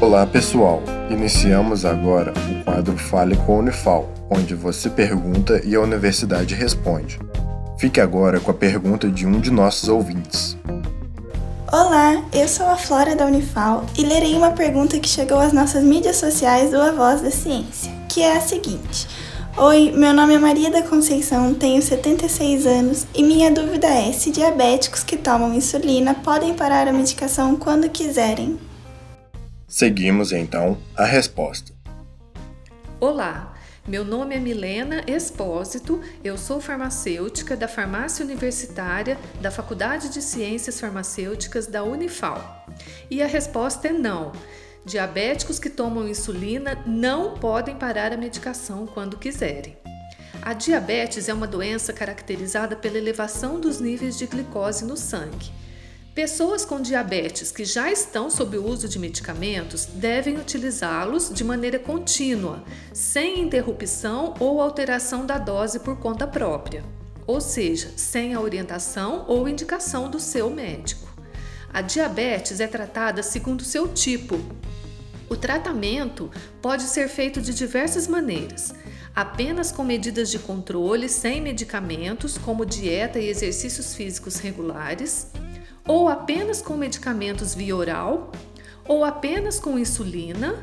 Olá pessoal, iniciamos agora o quadro Fale com a Unifal, onde você pergunta e a universidade responde. Fique agora com a pergunta de um de nossos ouvintes. Olá, eu sou a Flora da Unifal e lerei uma pergunta que chegou às nossas mídias sociais do A Voz da Ciência, que é a seguinte. Oi, meu nome é Maria da Conceição, tenho 76 anos e minha dúvida é se diabéticos que tomam insulina podem parar a medicação quando quiserem. Seguimos então a resposta. Olá, meu nome é Milena Espósito, eu sou farmacêutica da Farmácia Universitária da Faculdade de Ciências Farmacêuticas da Unifal. E a resposta é não. Diabéticos que tomam insulina não podem parar a medicação quando quiserem. A diabetes é uma doença caracterizada pela elevação dos níveis de glicose no sangue. Pessoas com diabetes que já estão sob o uso de medicamentos devem utilizá-los de maneira contínua, sem interrupção ou alteração da dose por conta própria, ou seja, sem a orientação ou indicação do seu médico. A diabetes é tratada segundo seu tipo. O tratamento pode ser feito de diversas maneiras apenas com medidas de controle sem medicamentos, como dieta e exercícios físicos regulares, ou apenas com medicamentos via oral, ou apenas com insulina,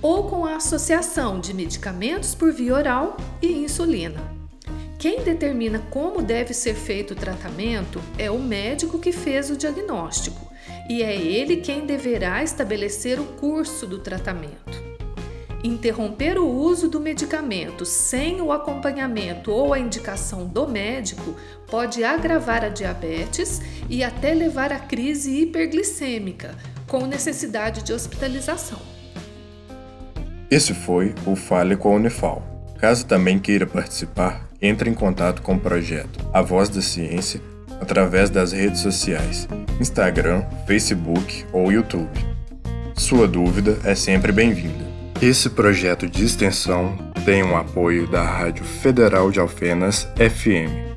ou com a associação de medicamentos por via oral e insulina. Quem determina como deve ser feito o tratamento é o médico que fez o diagnóstico, e é ele quem deverá estabelecer o curso do tratamento. Interromper o uso do medicamento sem o acompanhamento ou a indicação do médico pode agravar a diabetes e até levar à crise hiperglicêmica, com necessidade de hospitalização. Esse foi o Fale com a Unifal. Caso também queira participar, entre em contato com o projeto A Voz da Ciência através das redes sociais, Instagram, Facebook ou YouTube. Sua dúvida é sempre bem-vinda. Esse projeto de extensão tem o um apoio da Rádio Federal de Alfenas FM